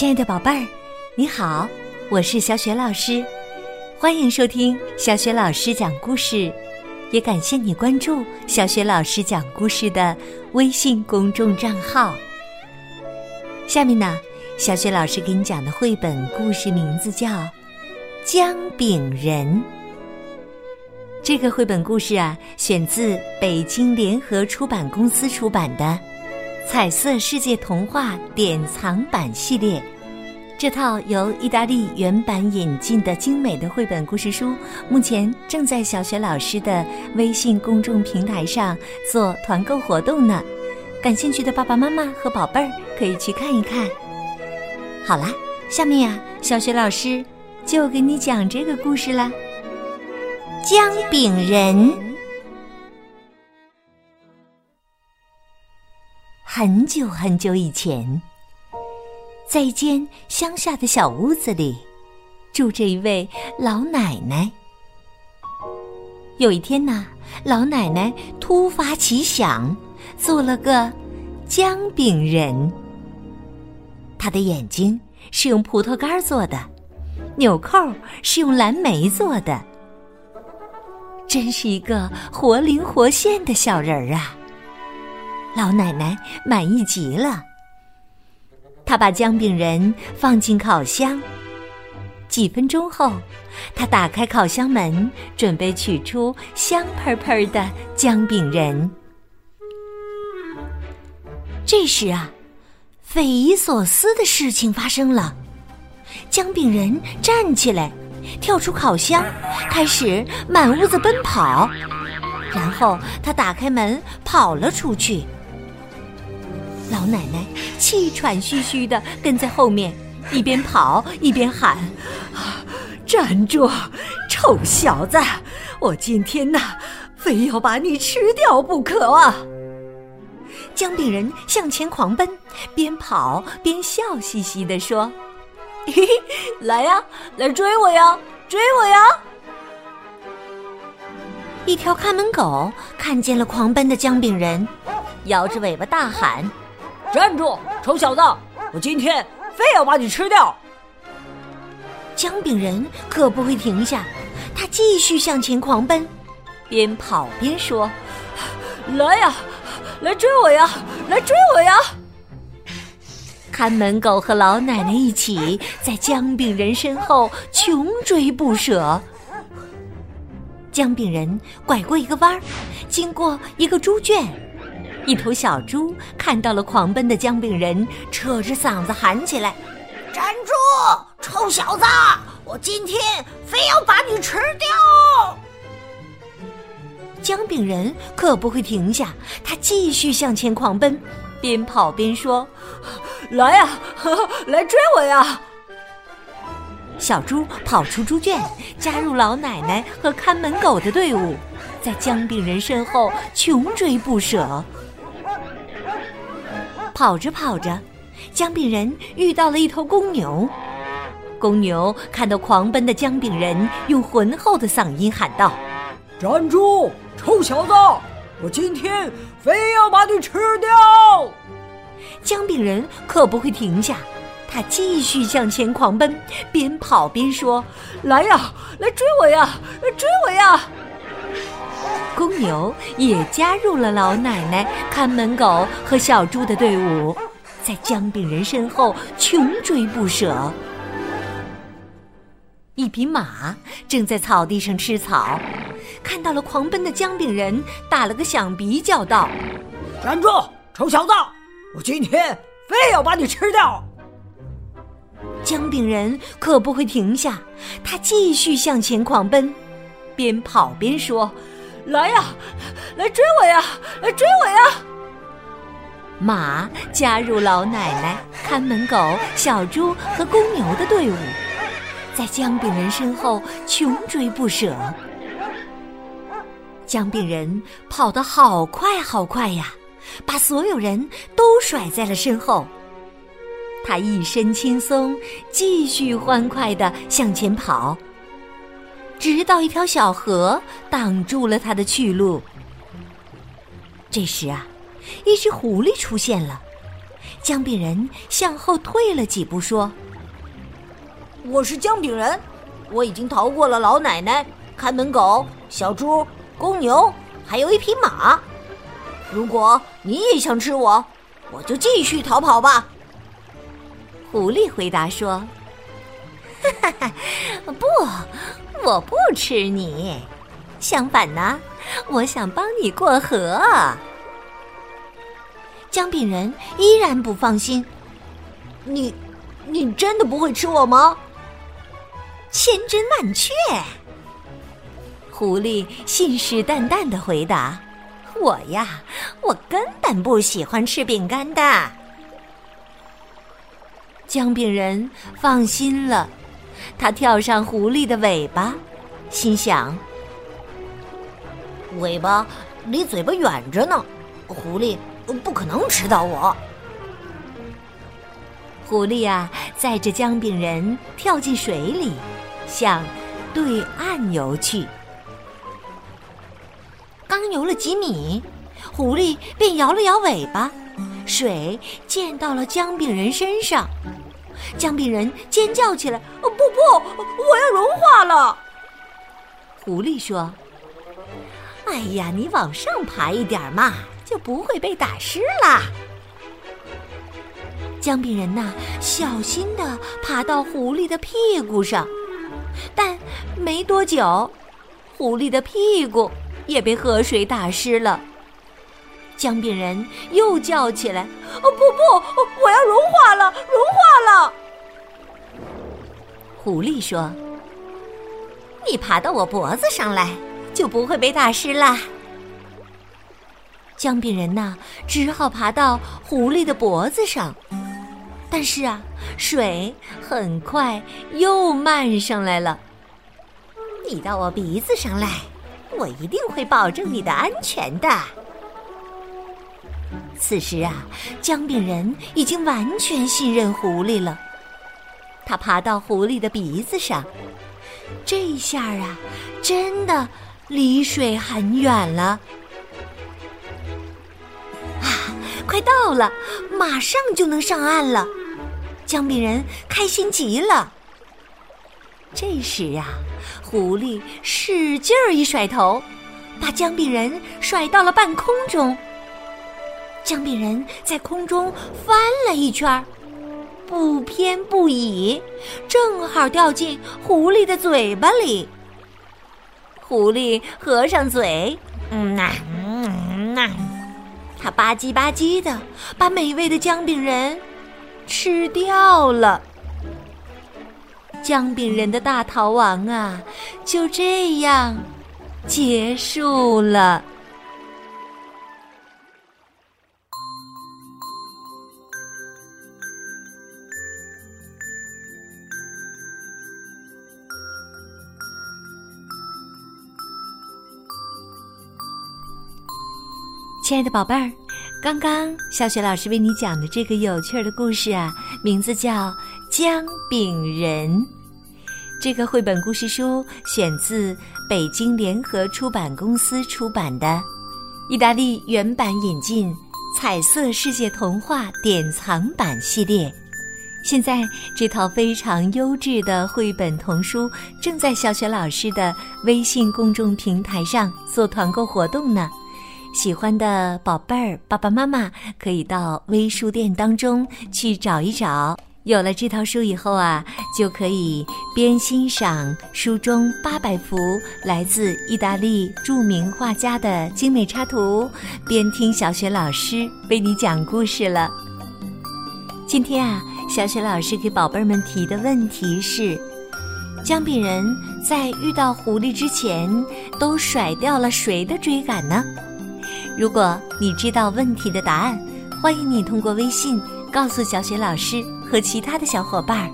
亲爱的宝贝儿，你好，我是小雪老师，欢迎收听小雪老师讲故事，也感谢你关注小雪老师讲故事的微信公众账号。下面呢，小雪老师给你讲的绘本故事名字叫《姜饼人》。这个绘本故事啊，选自北京联合出版公司出版的。彩色世界童话典藏版系列，这套由意大利原版引进的精美的绘本故事书，目前正在小学老师的微信公众平台上做团购活动呢。感兴趣的爸爸妈妈和宝贝儿可以去看一看。好啦，下面呀，小学老师就给你讲这个故事啦，《姜饼人》。很久很久以前，在一间乡下的小屋子里，住着一位老奶奶。有一天呐，老奶奶突发奇想，做了个姜饼人。她的眼睛是用葡萄干做的，纽扣是用蓝莓做的，真是一个活灵活现的小人儿啊！老奶奶满意极了。她把姜饼人放进烤箱。几分钟后，她打开烤箱门，准备取出香喷喷的姜饼人。这时啊，匪夷所思的事情发生了：姜饼人站起来，跳出烤箱，开始满屋子奔跑。然后他打开门，跑了出去。老奶奶气喘吁吁的跟在后面，一边跑一边喊：“站住，臭小子！我今天呐，非要把你吃掉不可啊！”姜饼人向前狂奔，边跑边笑嘻嘻的说：“嘿嘿，来呀，来追我呀，追我呀！”一条看门狗看见了狂奔的姜饼人，摇着尾巴大喊。站住，臭小子！我今天非要把你吃掉！姜饼人可不会停下，他继续向前狂奔，边跑边说：“来呀，来追我呀，来追我呀！”看门狗和老奶奶一起在姜饼人身后穷追不舍。姜饼人拐过一个弯儿，经过一个猪圈。一头小猪看到了狂奔的姜饼人，扯着嗓子喊起来：“站住，臭小子！我今天非要把你吃掉！”姜饼人可不会停下，他继续向前狂奔，边跑边说：“来呀，来追我呀！”小猪跑出猪圈，加入老奶奶和看门狗的队伍，在姜饼人身后穷追不舍。跑着跑着，姜饼人遇到了一头公牛。公牛看到狂奔的姜饼人，用浑厚的嗓音喊道：“站住，臭小子！我今天非要把你吃掉！”姜饼人可不会停下，他继续向前狂奔，边跑边说：“来呀，来追我呀，来追我呀！”公牛也加入了老奶奶、看门狗和小猪的队伍，在姜饼人身后穷追不舍。一匹马正在草地上吃草，看到了狂奔的姜饼人，打了个响鼻，叫道：“站住，臭小子！我今天非要把你吃掉！”姜饼人可不会停下，他继续向前狂奔，边跑边说。来呀，来追我呀，来追我呀！马加入老奶奶、看门狗、小猪和公牛的队伍，在姜饼人身后穷追不舍。姜饼人跑得好快好快呀，把所有人都甩在了身后。他一身轻松，继续欢快的向前跑。直到一条小河挡住了他的去路。这时啊，一只狐狸出现了，姜饼人向后退了几步，说：“我是姜饼人，我已经逃过了老奶奶、看门狗、小猪、公牛，还有一匹马。如果你也想吃我，我就继续逃跑吧。”狐狸回答说：“哈哈，不，我不吃你。相反呢，我想帮你过河。”姜饼人依然不放心：“你，你真的不会吃我吗？”千真万确。狐狸信誓旦旦的回答：“我呀，我根本不喜欢吃饼干的。”姜饼人放心了，他跳上狐狸的尾巴，心想：“尾巴离嘴巴远着呢，狐狸不可能吃到我。”狐狸啊，载着姜饼人跳进水里，向对岸游去。刚游了几米，狐狸便摇了摇尾巴。水溅到了姜饼人身上，姜饼人尖叫起来：“哦不不，我要融化了！”狐狸说：“哎呀，你往上爬一点嘛，就不会被打湿啦。”姜饼人呐，小心的爬到狐狸的屁股上，但没多久，狐狸的屁股也被河水打湿了。姜饼人又叫起来：“哦不不，狐狸说：“你爬到我脖子上来，就不会被打湿了。”姜饼人呐，只好爬到狐狸的脖子上，但是啊，水很快又漫上来了。你到我鼻子上来，我一定会保证你的安全的。此时啊，姜饼人已经完全信任狐狸了。他爬到狐狸的鼻子上，这下啊，真的离水很远了。啊，快到了，马上就能上岸了！姜饼人开心极了。这时啊，狐狸使劲儿一甩头，把姜饼人甩到了半空中。姜饼人在空中翻了一圈儿，不偏不倚，正好掉进狐狸的嘴巴里。狐狸合上嘴，嗯呐，嗯呐，它吧唧吧唧的把美味的姜饼人吃掉了。姜饼人的大逃亡啊，就这样结束了。亲爱的宝贝儿，刚刚小雪老师为你讲的这个有趣的故事啊，名字叫《姜饼人》。这个绘本故事书选自北京联合出版公司出版的，意大利原版引进《彩色世界童话典藏版》系列。现在这套非常优质的绘本童书正在小雪老师的微信公众平台上做团购活动呢。喜欢的宝贝儿，爸爸妈妈可以到微书店当中去找一找。有了这套书以后啊，就可以边欣赏书中八百幅来自意大利著名画家的精美插图，边听小雪老师为你讲故事了。今天啊，小雪老师给宝贝儿们提的问题是：姜饼人在遇到狐狸之前，都甩掉了谁的追赶呢？如果你知道问题的答案，欢迎你通过微信告诉小雪老师和其他的小伙伴儿。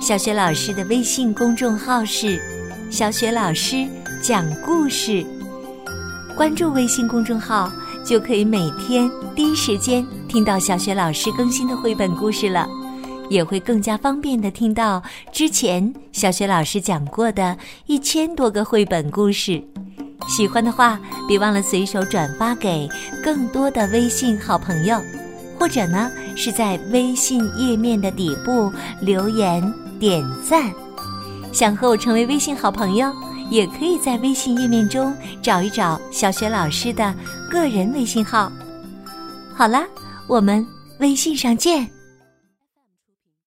小雪老师的微信公众号是“小雪老师讲故事”，关注微信公众号就可以每天第一时间听到小雪老师更新的绘本故事了，也会更加方便的听到之前小雪老师讲过的一千多个绘本故事。喜欢的话，别忘了随手转发给更多的微信好朋友，或者呢是在微信页面的底部留言点赞。想和我成为微信好朋友，也可以在微信页面中找一找小雪老师的个人微信号。好啦，我们微信上见。